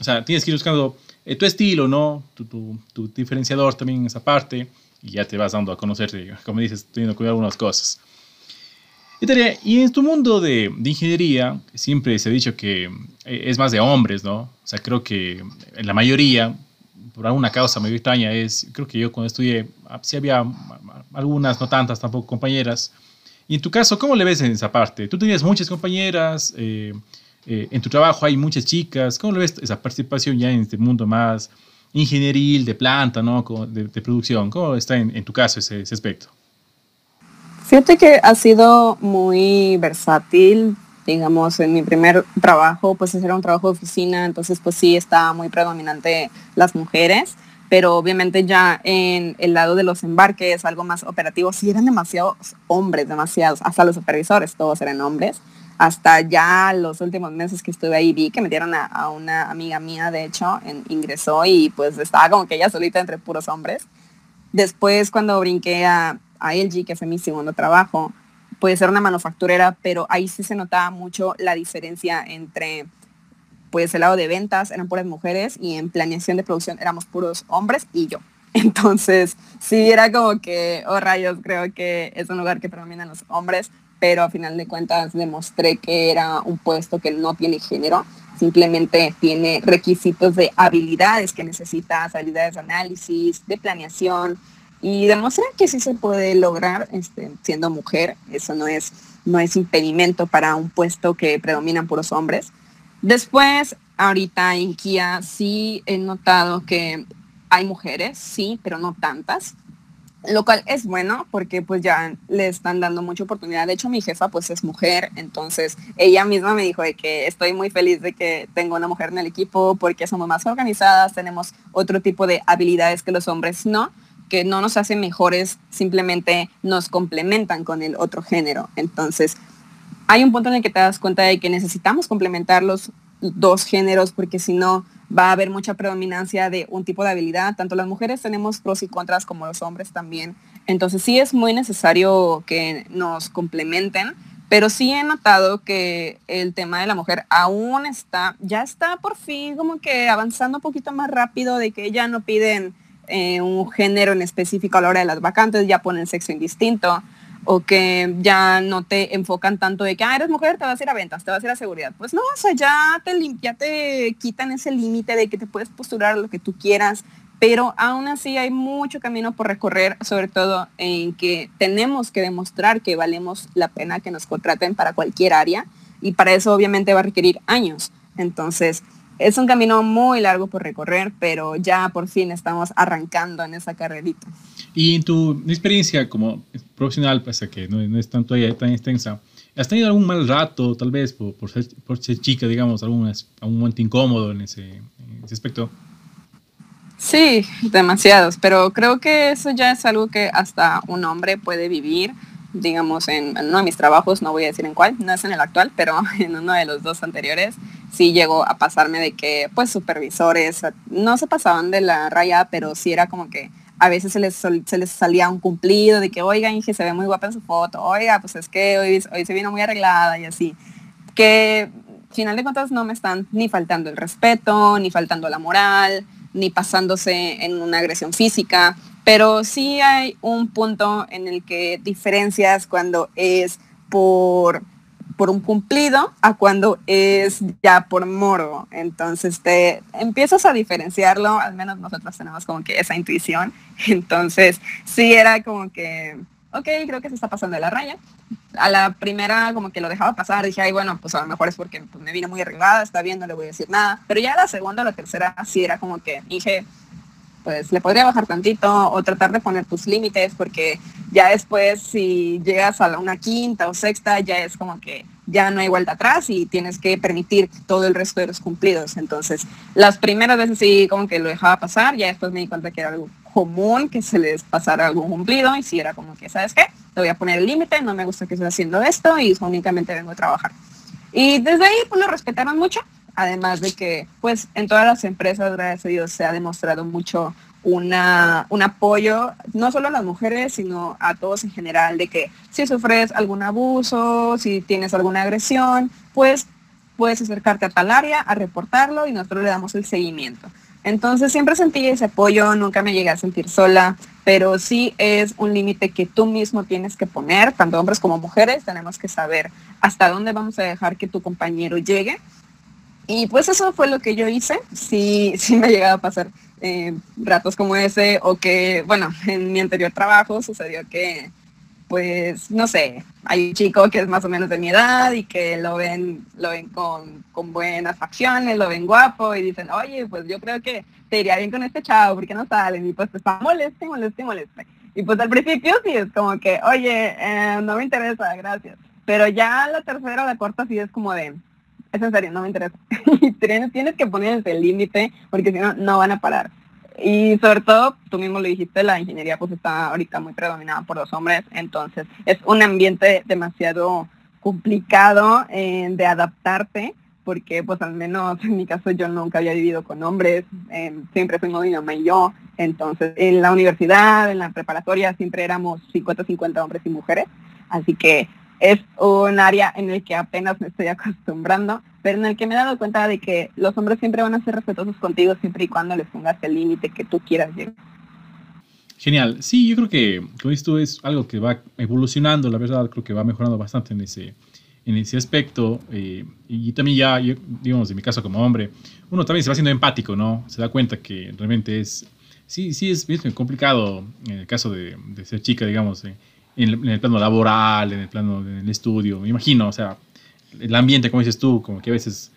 o sea, tienes que ir buscando eh, tu estilo, ¿no? Tu, tu, tu, diferenciador también en esa parte. Y ya te vas dando a conocerte, como dices, teniendo cuidar algunas cosas. Y en tu mundo de, de, ingeniería, siempre se ha dicho que eh, es más de hombres, ¿no? O sea, creo que la mayoría, por alguna causa muy extraña, es, creo que yo cuando estudié, ah, sí había algunas, no tantas tampoco, compañeras. Y en tu caso, ¿cómo le ves en esa parte? Tú tenías muchas compañeras, eh, eh, en tu trabajo hay muchas chicas, ¿cómo le ves esa participación ya en este mundo más ingenieril, de planta, ¿no? De, de producción? ¿Cómo está en, en tu caso ese, ese aspecto? Fíjate que ha sido muy versátil, digamos, en mi primer trabajo, pues era un trabajo de oficina, entonces pues sí está muy predominante las mujeres, pero obviamente ya en el lado de los embarques, algo más operativo, sí eran demasiados hombres, demasiados, hasta los supervisores, todos eran hombres. Hasta ya los últimos meses que estuve ahí vi que metieron a, una amiga mía, de hecho, ingresó y pues estaba como que ella solita entre puros hombres. Después cuando brinqué a, a LG, que fue mi segundo trabajo, puede ser una manufacturera, pero ahí sí se notaba mucho la diferencia entre pues el lado de ventas eran puras mujeres y en planeación de producción éramos puros hombres y yo. Entonces, sí era como que, oh rayos, creo que es un lugar que predominan los hombres, pero a final de cuentas demostré que era un puesto que no tiene género, simplemente tiene requisitos de habilidades que necesitas, habilidades de análisis, de planeación, y demostrar que sí se puede lograr este, siendo mujer. Eso no es, no es impedimento para un puesto que predominan puros hombres. Después, ahorita en Kia sí he notado que hay mujeres, sí, pero no tantas. Lo cual es bueno porque pues ya le están dando mucha oportunidad. De hecho, mi jefa pues es mujer, entonces ella misma me dijo de que estoy muy feliz de que tengo una mujer en el equipo porque somos más organizadas, tenemos otro tipo de habilidades que los hombres no que no nos hacen mejores, simplemente nos complementan con el otro género. Entonces, hay un punto en el que te das cuenta de que necesitamos complementar los dos géneros porque si no va a haber mucha predominancia de un tipo de habilidad. Tanto las mujeres tenemos pros y contras como los hombres también. Entonces sí es muy necesario que nos complementen, pero sí he notado que el tema de la mujer aún está, ya está por fin como que avanzando un poquito más rápido de que ya no piden eh, un género en específico a la hora de las vacantes, ya ponen sexo indistinto o que ya no te enfocan tanto de que, ah, eres mujer, te vas a ir a ventas, te vas a ir a seguridad. Pues no, o sea, ya te, ya te quitan ese límite de que te puedes postular lo que tú quieras, pero aún así hay mucho camino por recorrer, sobre todo en que tenemos que demostrar que valemos la pena que nos contraten para cualquier área y para eso obviamente va a requerir años. Entonces, es un camino muy largo por recorrer, pero ya por fin estamos arrancando en esa carrerita. Y en tu experiencia como profesional, pese a que no, es tanto tan extensa, ¿has tenido algún mal rato, tal vez, por, por, ser, por ser, chica, digamos, algún, algún momento incómodo en ese, en ese aspecto? Sí, demasiados, pero creo que eso ya es algo que hasta un hombre puede vivir digamos, en, uno de mis trabajos, no voy a decir en cuál, no es en el actual, pero en uno de los dos anteriores, sí llegó a pasarme de que, pues, supervisores, no se pasaban de la raya, pero sí era como que a veces se les, se les salía un cumplido de que, oiga, Inge, se ve muy guapa en su foto, oiga, pues es que hoy, hoy se vino muy arreglada y así. Que, final de cuentas, no me están ni faltando el respeto, ni faltando la moral, ni pasándose en una agresión física pero sí hay un punto en el que diferencias cuando es por, por un cumplido a cuando es ya por moro. Entonces te empiezas a diferenciarlo, al menos nosotros tenemos como que esa intuición. Entonces sí era como que, ok, creo que se está pasando de la raya. A la primera como que lo dejaba pasar, dije, ay, bueno, pues a lo mejor es porque pues, me vine muy arreglada, está bien, no le voy a decir nada. Pero ya la segunda, la tercera, sí era como que dije, pues le podría bajar tantito o tratar de poner tus límites porque ya después si llegas a una quinta o sexta ya es como que ya no hay vuelta atrás y tienes que permitir todo el resto de los cumplidos. Entonces, las primeras veces sí como que lo dejaba pasar, ya después me di cuenta que era algo común que se les pasara algún cumplido y si era como que, ¿sabes qué? Te voy a poner el límite, no me gusta que estés haciendo esto y únicamente vengo a trabajar. Y desde ahí pues lo respetaron mucho, además de que pues en todas las empresas, gracias a Dios, se ha demostrado mucho un apoyo, no solo a las mujeres, sino a todos en general, de que si sufres algún abuso, si tienes alguna agresión, pues puedes acercarte a tal área a reportarlo y nosotros le damos el seguimiento. Entonces siempre sentí ese apoyo, nunca me llegué a sentir sola, pero sí es un límite que tú mismo tienes que poner, tanto hombres como mujeres, tenemos que saber hasta dónde vamos a dejar que tu compañero llegue. Y pues eso fue lo que yo hice, sí, sí me ha llegado a pasar eh, ratos como ese o que, bueno, en mi anterior trabajo sucedió que, pues, no sé, hay un chico que es más o menos de mi edad y que lo ven, lo ven con, con buenas facciones, lo ven guapo y dicen, oye, pues yo creo que te iría bien con este chavo, porque no salen? Y pues está moleste, moleste, moleste. Y pues al principio sí es como que, oye, eh, no me interesa, gracias. Pero ya la tercera o la cuarta sí es como de, es en serio, no me interesa. y tienes, tienes que poner el límite porque si no, no van a parar. Y sobre todo, tú mismo lo dijiste, la ingeniería pues está ahorita muy predominada por los hombres, entonces es un ambiente demasiado complicado eh, de adaptarte, porque pues al menos en mi caso yo nunca había vivido con hombres, eh, siempre fuimos mi mamá y yo, entonces en la universidad, en la preparatoria siempre éramos 50-50 hombres y mujeres, así que es un área en el que apenas me estoy acostumbrando, pero en el que me he dado cuenta de que los hombres siempre van a ser respetuosos contigo siempre y cuando les pongas el límite que tú quieras llegar. Genial. Sí, yo creo que esto es algo que va evolucionando, la verdad, creo que va mejorando bastante en ese, en ese aspecto. Eh, y también ya, digamos, en mi caso como hombre, uno también se va haciendo empático, ¿no? Se da cuenta que realmente es, sí, sí es bien complicado en el caso de, ser chica, digamos, eh, en el, plano laboral, en el plano del estudio, me imagino, o sea, el ambiente, como dices tú, como que a veces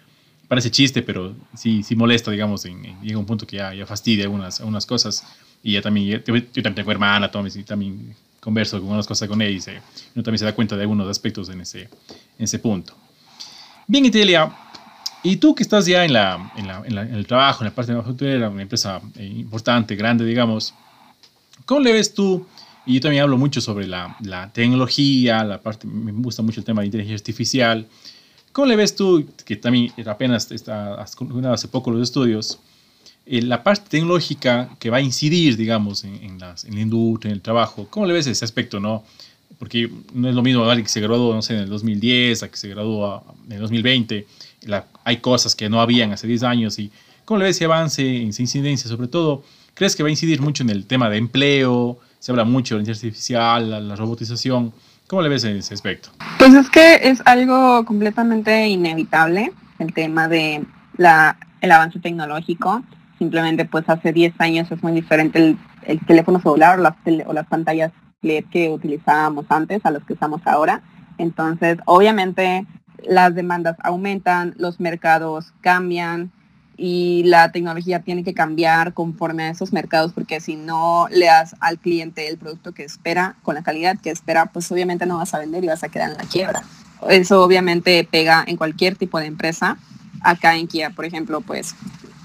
parece chiste, pero sí, sí molesta, digamos, en, llega un punto que ya, ya fastidia algunas, algunas cosas. Y ya también, yo, también tengo hermana, y también converso con algunas cosas con ella y uno también se da cuenta de algunos aspectos en ese, en ese punto. Bien, Italia, y tú que estás ya en, la, en, la, en, el trabajo, en la parte de la una empresa eh, importante, grande, digamos, ¿cómo le ves tú y yo también hablo mucho sobre la, la, tecnología, la parte, me gusta mucho el tema de inteligencia artificial. ¿Cómo le ves tú, que también apenas está, hace poco los estudios, eh, la parte tecnológica que va a incidir, digamos, en, en, las, en, la industria, en el trabajo? ¿Cómo le ves ese aspecto, no? Porque no es lo mismo alguien que se graduó, no sé, en el 2010 a que se graduó en el 2020. La, hay cosas que no habían hace 10 años y ¿cómo le ves ese avance, esa incidencia? Sobre todo, ¿crees que va a incidir mucho en el tema de empleo, se habla mucho de la inteligencia artificial, la, robotización. ¿Cómo le ves en ese aspecto? Pues es que es algo completamente inevitable el tema de la, el avance tecnológico. Simplemente pues hace 10 años es muy diferente el, el teléfono celular o las, o las pantallas LED que utilizábamos antes a los que usamos ahora. Entonces, obviamente las demandas aumentan, los mercados cambian, y la tecnología tiene que cambiar conforme a esos mercados porque si no le das al cliente el producto que espera con la calidad que espera, pues obviamente no vas a vender y vas a quedar en la quiebra. Eso obviamente pega en cualquier tipo de empresa. Acá en Kia, por ejemplo, pues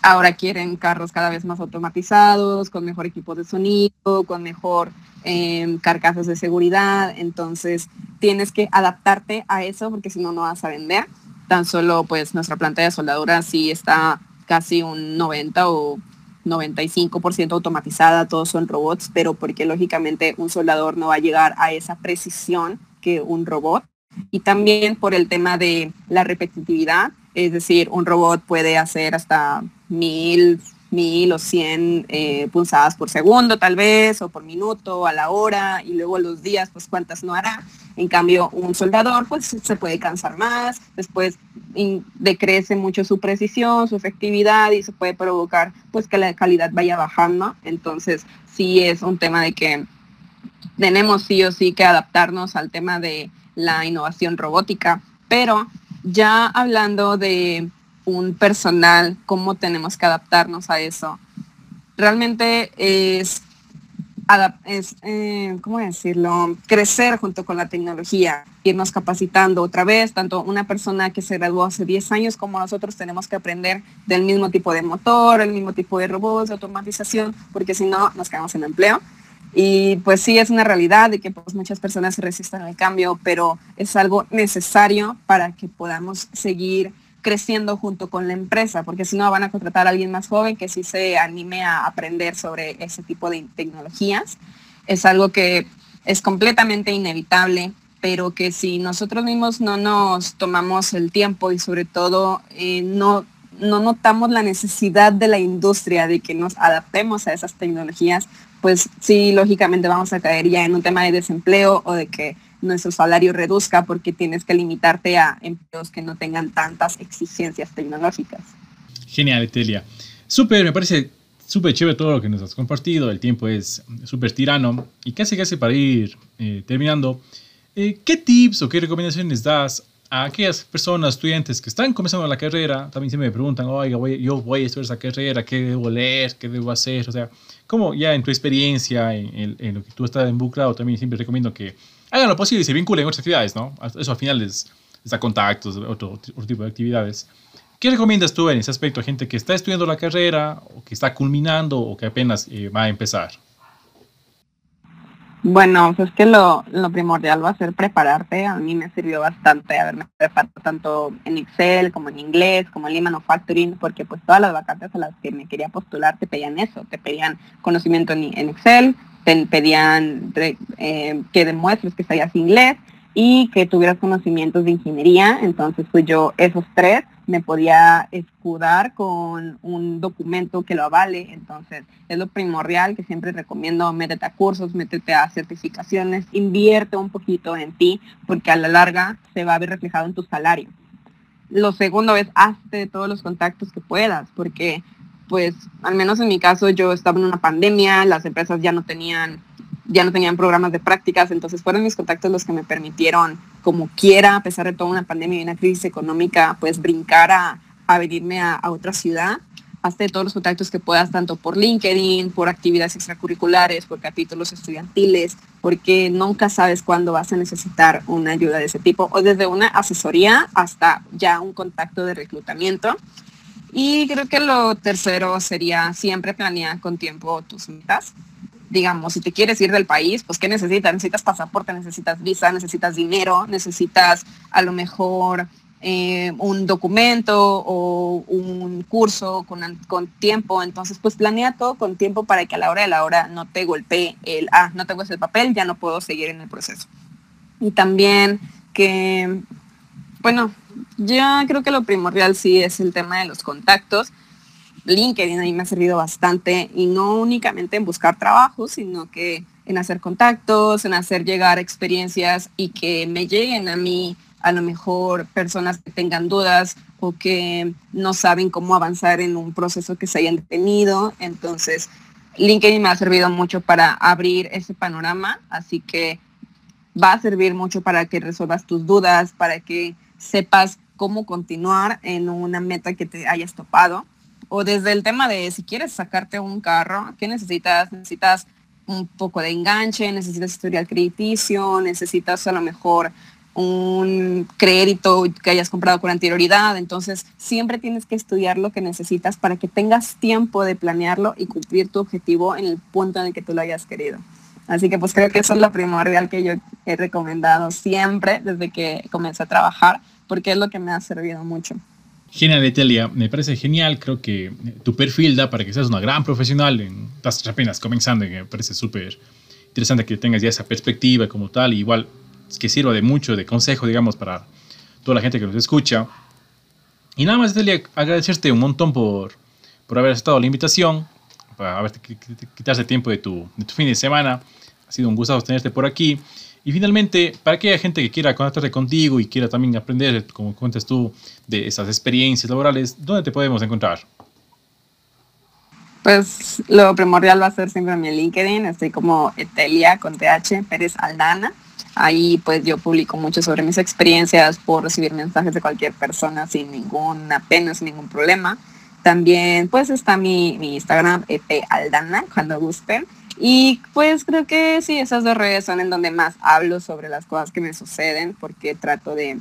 ahora quieren carros cada vez más automatizados, con mejor equipo de sonido, con mejor eh, carcasas de seguridad. Entonces tienes que adaptarte a eso porque si no, no vas a vender. Tan solo pues nuestra planta de soldadura sí está casi un 90 o 95% automatizada, todos son robots, pero porque lógicamente un soldador no va a llegar a esa precisión que un robot. Y también por el tema de la repetitividad, es decir, un robot puede hacer hasta mil, mil o cien eh, pulsadas por segundo tal vez, o por minuto, a la hora, y luego los días, pues cuántas no hará. En cambio, un soldador pues se puede cansar más, después decrece mucho su precisión, su efectividad y se puede provocar pues que la calidad vaya bajando. Entonces, sí es un tema de que tenemos sí o sí que adaptarnos al tema de la innovación robótica, pero ya hablando de un personal, cómo tenemos que adaptarnos a eso. realmente es, es eh, ¿cómo decirlo? Crecer junto con la tecnología, irnos capacitando otra vez, tanto una persona que se graduó hace 10 años como nosotros tenemos que aprender del mismo tipo de motor, el mismo tipo de robots, de automatización, porque si no nos quedamos en empleo. Y pues sí, es una realidad de que pues, muchas personas se resistan al cambio, pero es algo necesario para que podamos seguir creciendo junto con la empresa, porque si no van a contratar a alguien más joven que sí se anime a aprender sobre ese tipo de tecnologías. Es algo que es completamente inevitable, pero que si nosotros mismos no nos tomamos el tiempo y sobre todo eh, no, no notamos la necesidad de la industria de que nos adaptemos a esas tecnologías, pues sí, lógicamente vamos a caer ya en un tema de desempleo o de que nuestro salario reduzca porque tienes que limitarte a empleos que no tengan tantas exigencias tecnológicas. Genial, Etelia. Súper, me parece súper chévere todo lo que nos has compartido. El tiempo es súper tirano. Y casi casi para ir eh, terminando, eh, ¿qué tips o qué recomendaciones das a aquellas personas, estudiantes que están comenzando la carrera? También se me preguntan, oiga, yo voy a estudiar esa carrera, ¿qué debo leer? ¿Qué debo hacer? O sea, como ya en tu experiencia, en, lo que tú estás involucrado, también siempre recomiendo que hagan lo posible y se vinculen a otras actividades, ¿no? Eso al final les, da contactos, otro, otro tipo de actividades. ¿Qué recomiendas tú en ese aspecto a gente que está estudiando la carrera, o que está culminando, o que apenas eh, va a empezar? Bueno, pues es que lo, primordial va a ser prepararte. A mí me sirvió bastante haberme preparado tanto en Excel como en inglés, como en Lean Manufacturing, porque pues todas las vacantes a las que me quería postular te pedían eso, te pedían conocimiento en, Excel, te pedían eh, que demuestres que sabías inglés y que tuvieras conocimientos de ingeniería. Entonces pues yo esos tres me podía escudar con un documento que lo avale. Entonces, es lo primordial que siempre recomiendo, métete a cursos, métete a certificaciones, invierte un poquito en ti, porque a la larga se va a ver reflejado en tu salario. Lo segundo es, hazte todos los contactos que puedas, porque pues al menos en mi caso yo estaba en una pandemia, las empresas ya no tenían ya no tenían programas de prácticas, entonces fueron mis contactos los que me permitieron, como quiera, a pesar de toda una pandemia y una crisis económica, pues brincar a, venirme a, otra ciudad. Hazte todos los contactos que puedas, tanto por LinkedIn, por actividades extracurriculares, por capítulos estudiantiles, porque nunca sabes cuándo vas a necesitar una ayuda de ese tipo, o desde una asesoría hasta ya un contacto de reclutamiento. Y creo que lo tercero sería siempre planear con tiempo tus metas digamos, si te quieres ir del país, pues ¿qué necesitas? Necesitas pasaporte, necesitas visa, necesitas dinero, necesitas a lo mejor eh, un documento o un curso con, con, tiempo. Entonces, pues planea todo con tiempo para que a la hora de la hora no te golpee el, ah, no tengo ese papel, ya no puedo seguir en el proceso. Y también que, bueno, ya creo que lo primordial sí es el tema de los contactos LinkedIn ahí me ha servido bastante y no únicamente en buscar trabajo, sino que en hacer contactos, en hacer llegar experiencias y que me lleguen a mí a lo mejor personas que tengan dudas o que no saben cómo avanzar en un proceso que se hayan detenido. Entonces, LinkedIn me ha servido mucho para abrir ese panorama, así que va a servir mucho para que resuelvas tus dudas, para que sepas cómo continuar en una meta que te hayas topado o desde el tema de si quieres sacarte un carro, ¿qué necesitas? Necesitas un poco de enganche, necesitas historial crediticio, necesitas a lo mejor un crédito que hayas comprado con anterioridad. Entonces, siempre tienes que estudiar lo que necesitas para que tengas tiempo de planearlo y cumplir tu objetivo en el punto en el que tú lo hayas querido. Así que pues creo que eso es lo primordial que yo he recomendado siempre desde que comencé a trabajar, porque es lo que me ha servido mucho. Genial, Etelia. Me parece genial. Creo que tu perfil da para que seas una gran profesional. Estás apenas comenzando y me parece súper interesante que tengas ya esa perspectiva como tal. igual que sirva de mucho de consejo, digamos, para toda la gente que nos escucha. Y nada más, Etelia, agradecerte un montón por, por haber aceptado la invitación, por haber quitarse tiempo de tu, de tu fin de semana. Ha sido un gusto tenerte por aquí. Y finalmente, para aquella gente que quiera contactarse contigo y quiera también aprender, como cuentas tú, de esas experiencias laborales, ¿dónde te podemos encontrar? Pues lo primordial va a ser siempre mi LinkedIn, estoy como Etelia con TH Pérez Aldana. Ahí pues yo publico mucho sobre mis experiencias, por recibir mensajes de cualquier persona sin ninguna pena, sin ningún problema. También pues está mi, Instagram, Aldana, cuando gusten. Y pues creo que sí, esas dos redes son en donde más hablo sobre las cosas que me suceden, porque trato de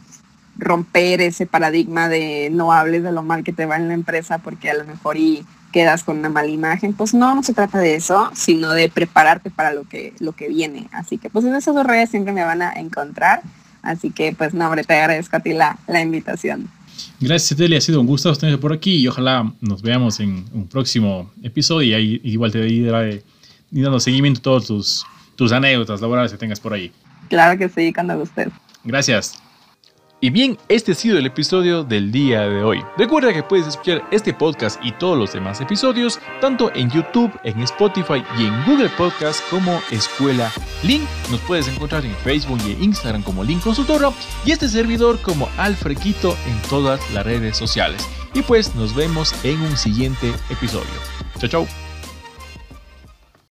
romper ese paradigma de no hables de lo mal que te va en la empresa porque a lo mejor y quedas con una mala imagen. Pues no, no se trata de eso, sino de prepararte para lo que, lo que viene. Así que pues en esas dos redes siempre me van a encontrar. Así que pues no, hombre, te agradezco a ti la, la invitación. Gracias, Celia. Ha sido un gusto tenerte por aquí y ojalá nos veamos en un próximo episodio y ahí igual te iré dando seguimiento a todos tus, tus anécdotas laborales que tengas por ahí. Claro que sí, cuando gustes. Gracias. Y bien, este ha sido el episodio del día de hoy. Recuerda que puedes escuchar este podcast y todos los demás episodios tanto en YouTube, en Spotify y en Google Podcast como Escuela Link. Nos puedes encontrar en Facebook y en Instagram como Link Consultora y este servidor como Alfrequito en todas las redes sociales. Y pues nos vemos en un siguiente episodio. Chao, chao.